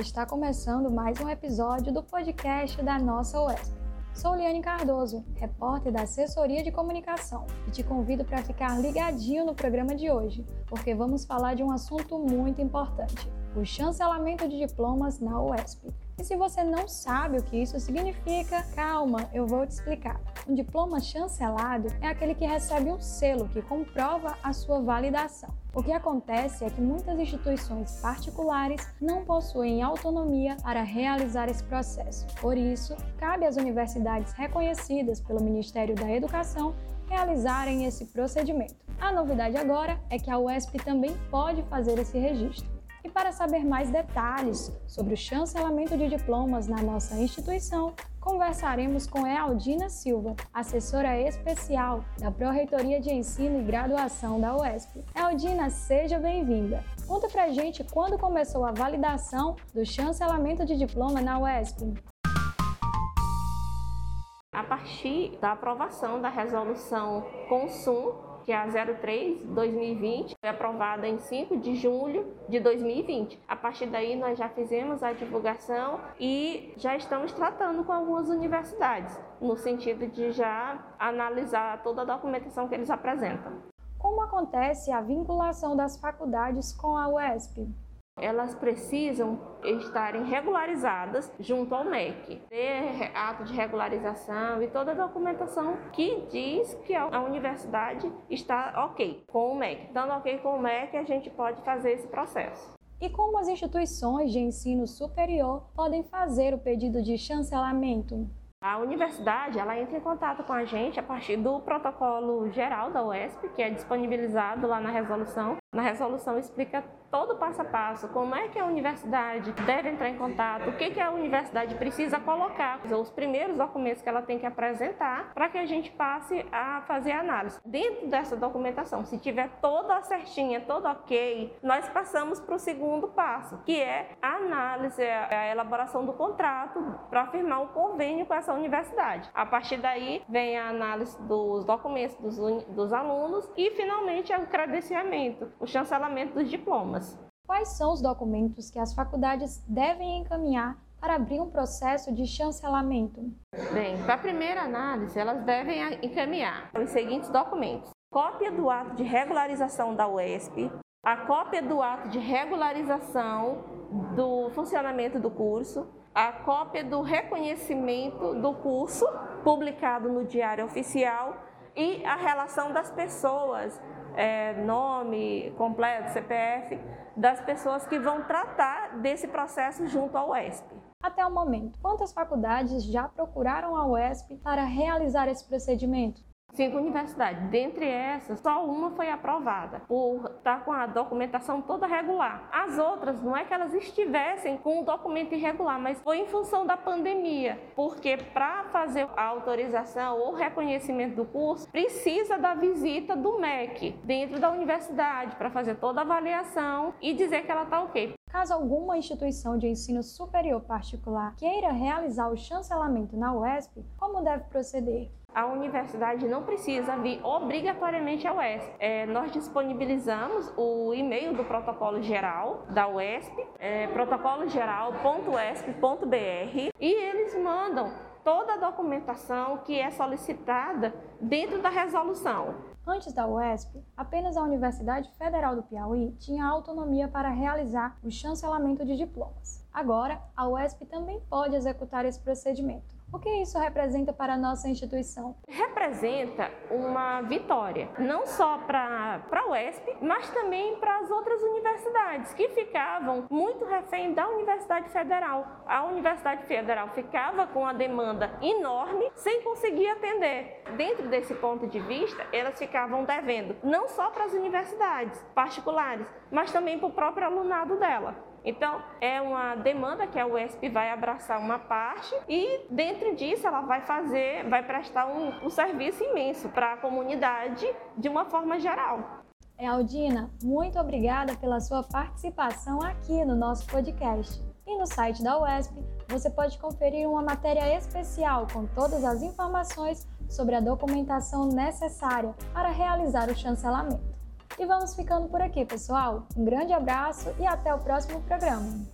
Está começando mais um episódio do podcast da nossa UESP. Sou Liane Cardoso, repórter da Assessoria de Comunicação, e te convido para ficar ligadinho no programa de hoje, porque vamos falar de um assunto muito importante: o chancelamento de diplomas na UESP. E se você não sabe o que isso significa, calma, eu vou te explicar. Um diploma chancelado é aquele que recebe um selo que comprova a sua validação. O que acontece é que muitas instituições particulares não possuem autonomia para realizar esse processo. Por isso, cabe às universidades reconhecidas pelo Ministério da Educação realizarem esse procedimento. A novidade agora é que a UESP também pode fazer esse registro. E para saber mais detalhes sobre o chancelamento de diplomas na nossa instituição, conversaremos com Ealdina Silva, assessora especial da Pró-Reitoria de Ensino e Graduação da UESP. Ealdina, seja bem-vinda. Conta pra gente quando começou a validação do chancelamento de diploma na UESP. A partir da aprovação da resolução Consum que é a 03-2020, foi aprovada em 5 de julho de 2020. A partir daí, nós já fizemos a divulgação e já estamos tratando com algumas universidades, no sentido de já analisar toda a documentação que eles apresentam. Como acontece a vinculação das faculdades com a UESP? Elas precisam estarem regularizadas junto ao MEC, ter ato de regularização e toda a documentação que diz que a universidade está ok com o MEC. Estando ok com o MEC, a gente pode fazer esse processo. E como as instituições de ensino superior podem fazer o pedido de chancelamento? A universidade ela entra em contato com a gente a partir do protocolo geral da UESP, que é disponibilizado lá na resolução. Na resolução explica todo o passo a passo, como é que a universidade deve entrar em contato, o que, que a universidade precisa colocar, os primeiros documentos que ela tem que apresentar para que a gente passe a fazer a análise. Dentro dessa documentação, se tiver toda certinha, todo ok, nós passamos para o segundo passo, que é a análise, a elaboração do contrato para firmar um convênio com essa universidade. A partir daí vem a análise dos documentos dos, dos alunos e finalmente é o credenciamento, o chancelamento dos diplomas. Quais são os documentos que as faculdades devem encaminhar para abrir um processo de chancelamento? Bem, para a primeira análise, elas devem encaminhar os seguintes documentos: cópia do ato de regularização da UESP, a cópia do ato de regularização do funcionamento do curso, a cópia do reconhecimento do curso publicado no Diário Oficial e a relação das pessoas é, nome completo, CPF, das pessoas que vão tratar desse processo junto ao UESP. Até o momento, quantas faculdades já procuraram a UESP para realizar esse procedimento? Cinco universidades. Dentre essas, só uma foi aprovada por estar com a documentação toda regular. As outras, não é que elas estivessem com o documento irregular, mas foi em função da pandemia. Porque para fazer a autorização ou reconhecimento do curso, precisa da visita do MEC dentro da universidade para fazer toda a avaliação e dizer que ela está ok. Caso alguma instituição de ensino superior particular queira realizar o chancelamento na UESP, como deve proceder? a universidade não precisa vir obrigatoriamente à UESP. É, nós disponibilizamos o e-mail do protocolo geral da UESP, é, protocologeral.uesp.br, e eles mandam toda a documentação que é solicitada dentro da resolução. Antes da UESP, apenas a Universidade Federal do Piauí tinha autonomia para realizar o chancelamento de diplomas. Agora, a UESP também pode executar esse procedimento. O que isso representa para a nossa instituição? Representa uma vitória, não só para a UESP, mas também para as outras universidades que ficavam muito refém da Universidade Federal. A Universidade Federal ficava com a demanda enorme sem conseguir atender. Dentro desse ponto de vista, elas ficavam devendo não só para as universidades particulares, mas também para o próprio alunado dela. Então, é uma demanda que a UESP vai abraçar uma parte e, dentro disso, ela vai fazer, vai prestar um, um serviço imenso para a comunidade de uma forma geral. Aldina, muito obrigada pela sua participação aqui no nosso podcast. E no site da UESP, você pode conferir uma matéria especial com todas as informações sobre a documentação necessária para realizar o chancelamento. E vamos ficando por aqui, pessoal. Um grande abraço e até o próximo programa.